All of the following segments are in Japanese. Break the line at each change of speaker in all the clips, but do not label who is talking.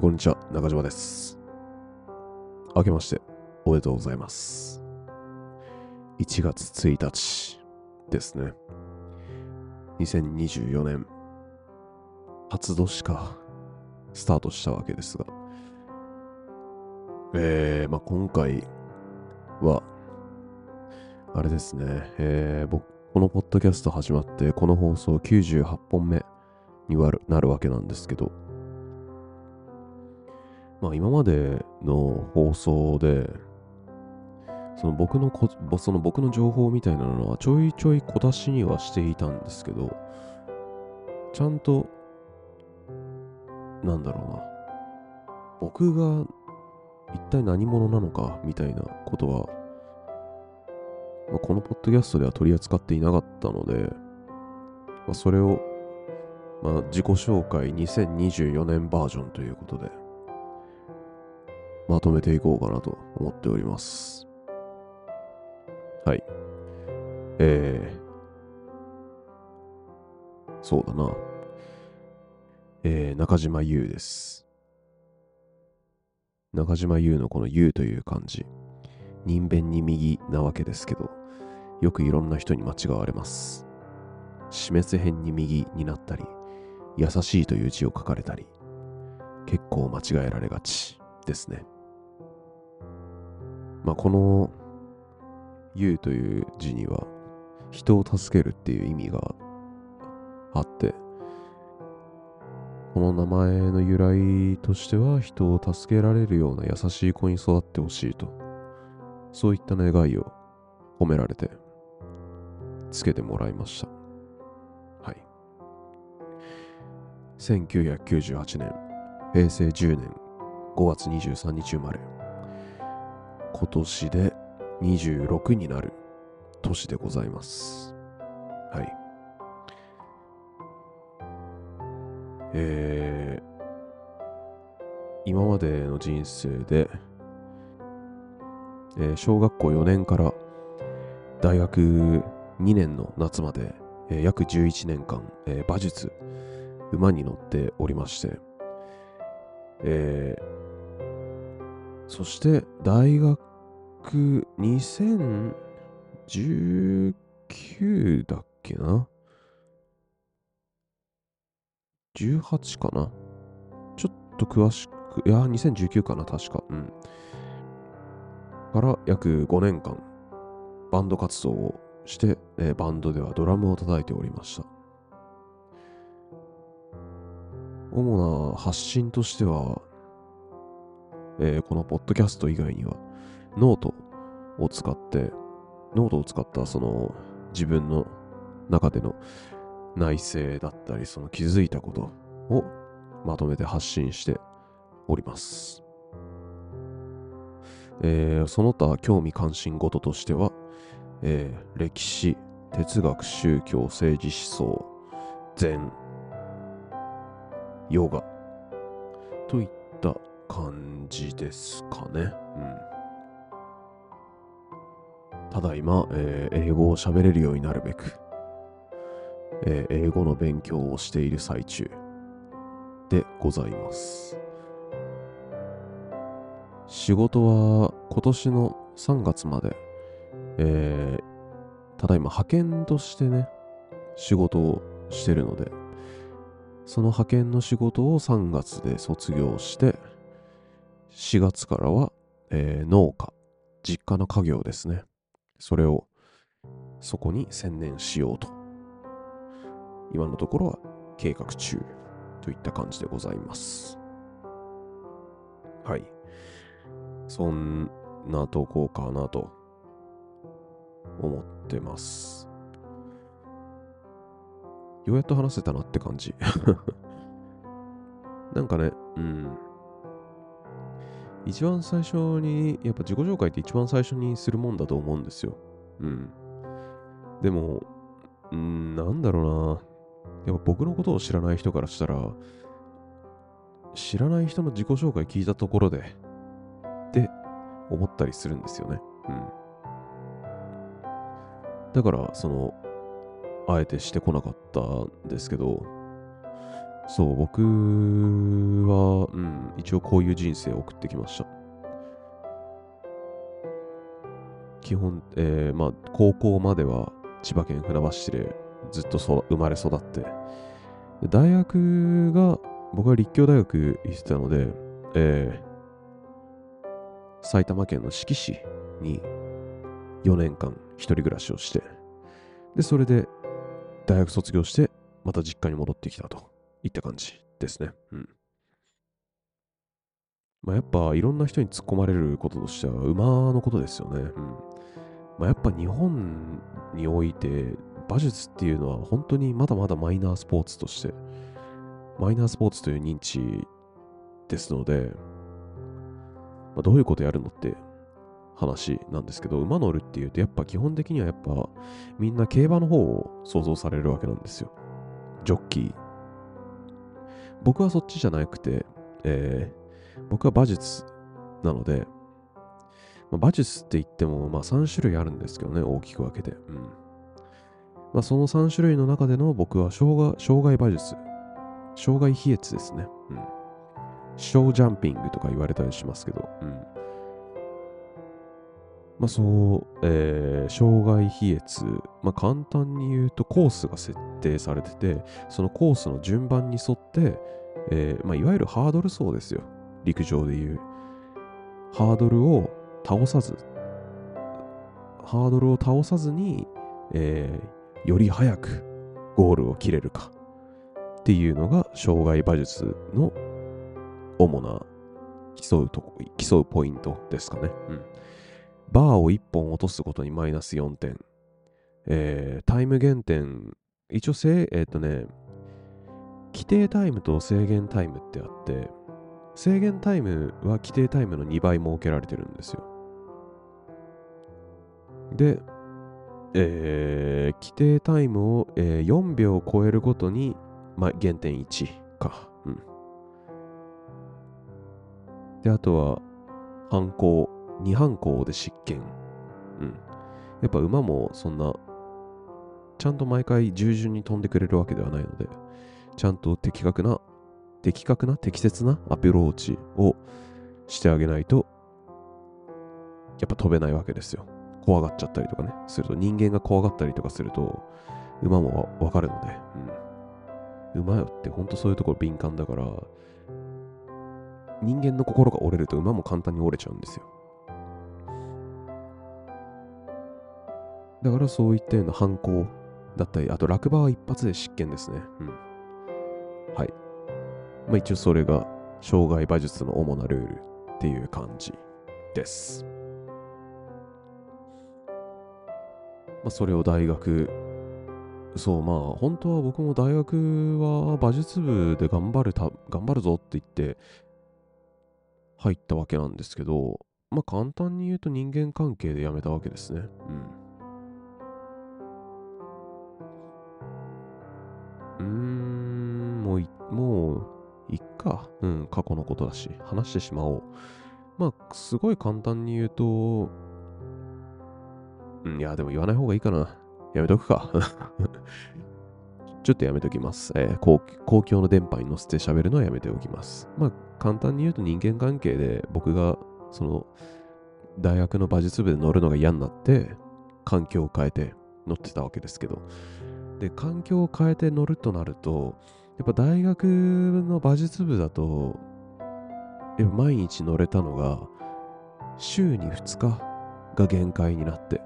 こんにちは。中島です。明けまして、おめでとうございます。1月1日ですね。2024年、初年か、スタートしたわけですが。えー、まあ今回は、あれですね、えー、僕、このポッドキャスト始まって、この放送98本目になるわけなんですけど、まあ今までの放送で、その僕のこ、その僕の情報みたいなのはちょいちょい小出しにはしていたんですけど、ちゃんと、なんだろうな、僕が一体何者なのかみたいなことは、まあ、このポッドキャストでは取り扱っていなかったので、まあ、それを、まあ、自己紹介2024年バージョンということで、まとめていこうかなと思っております。はい。えー、そうだな。えー、中島優です。中島優のこの優という漢字、人弁に右なわけですけど、よくいろんな人に間違われます。示す辺に右になったり、優しいという字を書かれたり、結構間違えられがちですね。まあ、この「言う」という字には人を助けるっていう意味があってこの名前の由来としては人を助けられるような優しい子に育ってほしいとそういった願いを込められてつけてもらいました。はい。1998年平成10年5月23日生まれ。今年で26になる年でございます。はい。えー、今までの人生で、えー小学校4年から大学2年の夏まで、えー約11年間、えー馬術、馬に乗っておりまして、えーそして大学2019だっけな ?18 かな？ちょっと詳しく、いや、2019かな確か。うん。から約5年間、バンド活動をして、えーバンドではドラムを叩いておりました。主な発信としては、えーこのポッドキャスト以外には、ノートを使って、ノートを使ったその自分の中での内省だったり、その気づいたことをまとめて発信しております。えーその他興味関心事としては、えー歴史、哲学、宗教、政治思想、禅、ヨガといった感じですかね。うん。ただいま、えー英語を喋れるようになるべく、えー英語の勉強をしている最中でございます。仕事は今年の3月まで、えーただいま派遣としてね、仕事をしてるので、その派遣の仕事を3月で卒業して、4月からは、えー農家、実家の家業ですね。それを、そこに専念しようと。今のところは計画中といった感じでございます。はい。そんなとこかなと思ってます。ようやっと話せたなって感じ。なんかね、うん。一番最初に、やっぱ自己紹介って一番最初にするもんだと思うんですよ。うん。でも、うん、なんだろうな。やっぱ僕のことを知らない人からしたら、知らない人の自己紹介聞いたところで、って思ったりするんですよね。うん。だから、その、あえてしてこなかったんですけど、そう、僕は、うん、一応こういう人生を送ってきました。基本、えー、まあ、高校までは千葉県船橋市でずっとそ生まれ育って、大学が、僕は立教大学行ってたので、えー、埼玉県の志木市に4年間一人暮らしをして、で、それで大学卒業して、また実家に戻ってきたといった感じですね。うん。まあ、やっぱいろんな人に突っ込まれることとしては馬のことですよね。うん。まあ、やっぱ日本において馬術っていうのは本当にまだまだマイナースポーツとして、マイナースポーツという認知ですので、まあ、どういうことやるのって話なんですけど、馬乗るっていうと、やっぱ基本的にはやっぱみんな競馬の方を想像されるわけなんですよ。ジョッキー。僕はそっちじゃなくて、えー、僕は馬術なので、まあ、馬術って言っても、まあ3種類あるんですけどね、大きく分けて。うん。まあその3種類の中での僕は障害障害馬術。障害飛越ですね。うん。ショージャンピングとか言われたりしますけど、うん。まあそう、えー、障害飛越。まあ簡単に言うとコースが設定されてて、そのコースの順番に沿って、えー、まあいわゆるハードル走ですよ。陸上で言う。ハードルを倒さず、ハードルを倒さずに、えー、より早くゴールを切れるかっていうのが障害馬術の主な競うとこ競うポイントですかね。うん。バーを1本落とすことにマイナス4点。えー、タイム減点、一応せ、えっ、とね、規定タイムと制限タイムってあって、制限タイムは規定タイムの2倍設けられてるんですよ。で、えー、規定タイムを、えー、4秒超えるごとに、まあ、減点1か。うん。で、あとは、反抗、2反抗で失権。うん。やっぱ馬もそんな、ちゃんと毎回従順に飛んでくれるわけではないので、ちゃんと的確な、的確な適切なアプローチをしてあげないと、やっぱ飛べないわけですよ。怖がっちゃったりとかね、すると、人間が怖がったりとかすると、馬もわかるので、うん。馬よってほんとそういうところ敏感だから、人間の心が折れると馬も簡単に折れちゃうんですよ。だからそういったような反抗だったり、あと落馬は一発で失権ですね。うん。はい。まあ一応それが障害馬術の主なルールっていう感じです。まあ、それを大学、そう、まあ、本当は僕も大学は馬術部で頑張るた、頑張るぞって言って入ったわけなんですけど、まあ、簡単に言うと人間関係で辞めたわけですね。うん。うーん、もうい、もう、いっか。うん、過去のことだし、話してしまおう。まあ、すごい簡単に言うと、うん、いや、でも言わない方がいいかな。やめとくか。ちょっとやめときます。えー、公公共の電波に乗せて喋るのはやめておきます。まあ、簡単に言うと人間関係で僕が、その、大学の馬術部で乗るのが嫌になって、環境を変えて乗ってたわけですけど。で、環境を変えて乗るとなると、やっぱ大学の馬術部だと、やっぱ毎日乗れたのが、週に2日が限界になって、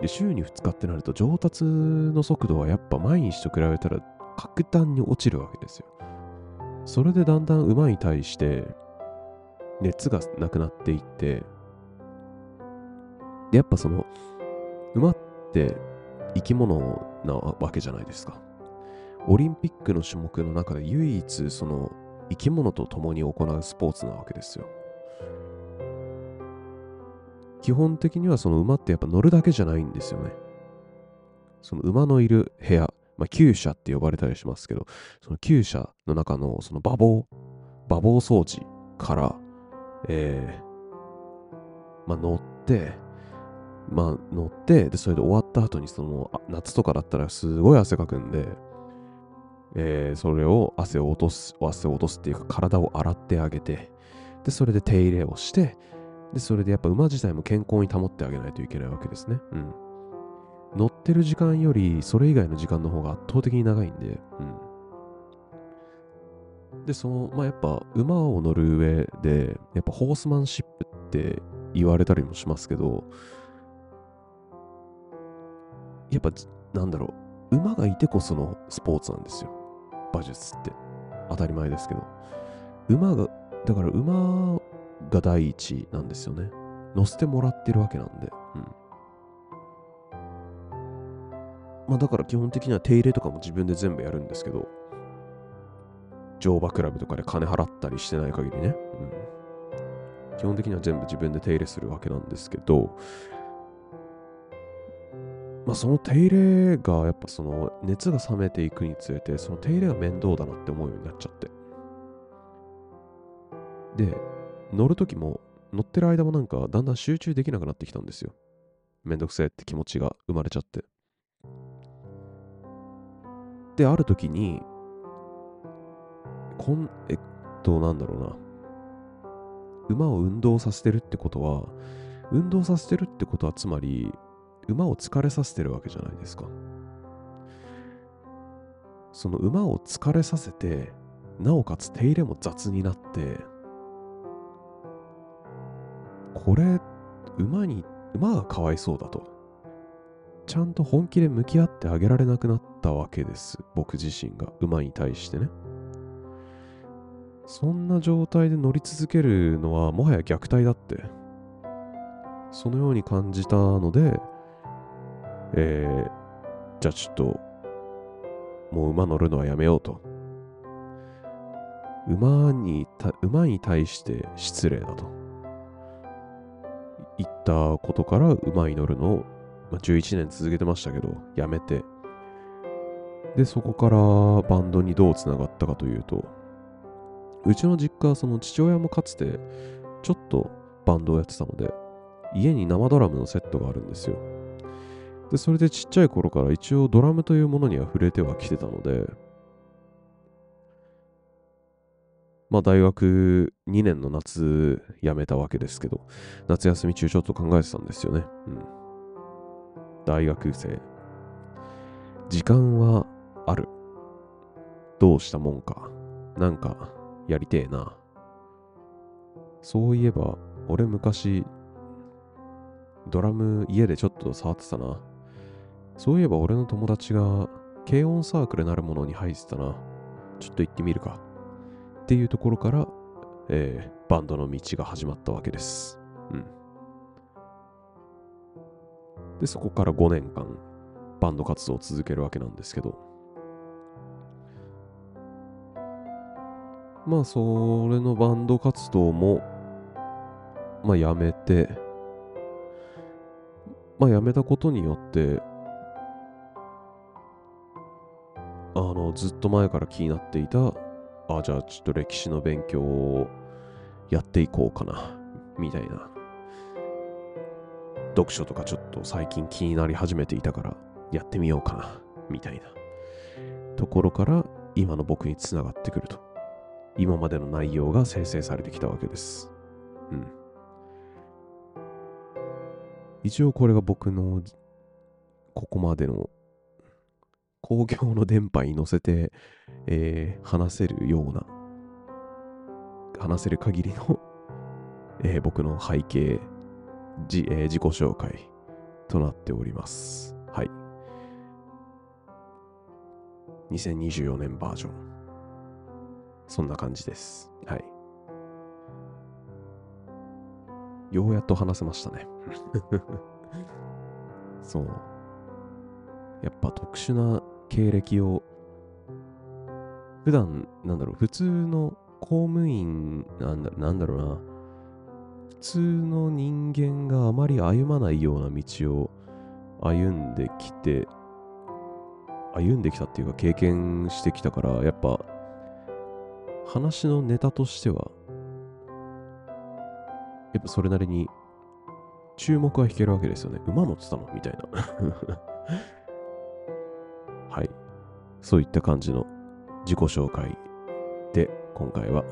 で、週に2日ってなると上達の速度はやっぱ毎日と比べたら格段に落ちるわけですよ。それでだんだん馬に対して熱がなくなっていって、で、やっぱその馬って生き物なわけじゃないですか。オリンピックの種目の中で唯一その生き物と共に行うスポーツなわけですよ。基本的にはその馬ってやっぱ乗るだけじゃないんですよね。その馬のいる部屋、まあ、厩舎って呼ばれたりしますけど、その厩舎の中のその馬房、馬房装置から、えー、まあ、乗って、まあ、乗って、で、それで終わった後に、その、夏とかだったらすごい汗かくんで、えー、それを汗を落とす、汗を落とすっていうか体を洗ってあげて、で、それで手入れをして、で、それでやっぱ馬自体も健康に保ってあげないといけないわけですね。うん。乗ってる時間よりそれ以外の時間の方が圧倒的に長いんで、うん。で、その、まあ、やっぱ馬を乗る上で、やっぱホースマンシップって言われたりもしますけど、やっぱ、なんだろう、馬がいてこそのスポーツなんですよ。馬術って。当たり前ですけど。馬が、だから馬が第一なんですよね。乗せてもらってるわけなんで。うん。まあだから基本的には手入れとかも自分で全部やるんですけど、乗馬クラブとかで金払ったりしてない限りね。うん。基本的には全部自分で手入れするわけなんですけど、まあその手入れがやっぱその熱が冷めていくにつれて、その手入れが面倒だなって思うようになっちゃって。で、乗るときも、乗ってる間もなんかだんだん集中できなくなってきたんですよ。めんどくせえって気持ちが生まれちゃって。で、ある時に、こん、えっと、なんだろうな。馬を運動させてるってことは、運動させてるってことはつまり、馬を疲れさせてるわけじゃないですか。その馬を疲れさせて、なおかつ手入れも雑になって、これ、馬に、馬がかわいそうだと。ちゃんと本気で向き合ってあげられなくなったわけです。僕自身が、馬に対してね。そんな状態で乗り続けるのはもはや虐待だって。そのように感じたので、えー、じゃあちょっと、もう馬乗るのはやめようと。馬に、馬に対して失礼だと。言ったことから馬に乗るのを、まあ、11年続けてましたけど、やめて、で、そこからバンドにどうつながったかというと、うちの実家はその父親もかつてちょっとバンドをやってたので、家に生ドラムのセットがあるんですよ。で、それでちっちゃい頃から一応ドラムというものには触れてはきてたので、まあ大学2年の夏辞めたわけですけど、夏休み中ちょっと考えてたんですよね。うん。大学生。時間はある。どうしたもんか。なんか、やりてえな。そういえば、俺昔、ドラム家でちょっと触ってたな。そういえば俺の友達が軽音サークルなるものに入ってたな。ちょっと行ってみるか。っていうところから、えー、バンドの道が始まったわけです。うん。で、そこから5年間、バンド活動を続けるわけなんですけど、まあ、それのバンド活動も、まあ、やめて、まあ、やめたことによって、あの、ずっと前から気になっていたあじゃあちょっと歴史の勉強をやっていこうかな、みたいな。読書とかちょっと最近気になり始めていたからやってみようかな、みたいなところから今の僕につながってくると。今までの内容が生成されてきたわけです。うん。一応これが僕のここまでの公共の電波に乗せて、えー、話せるような、話せる限りの、えー、僕の背景、じえー、自己紹介となっております。はい。2024年バージョン。そんな感じです。はい。ようやっと話せましたね。そう。やっぱ特殊な経歴を、普段、なんだろう、普通の公務員なんだなんだろうな、普通の人間があまり歩まないような道を歩んできて、歩んできたっていうか経験してきたから、やっぱ話のネタとしては、やっぱそれなりに注目は引けるわけですよね。馬乗ってたのみたいなはい。そういった感じの自己紹介で今回は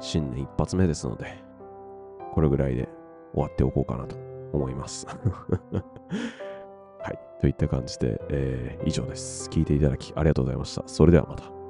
新年一発目ですので、これぐらいで終わっておこうかなと思います。はい。といった感じで、えー、以上です。聞いていただきありがとうございました。それではまた。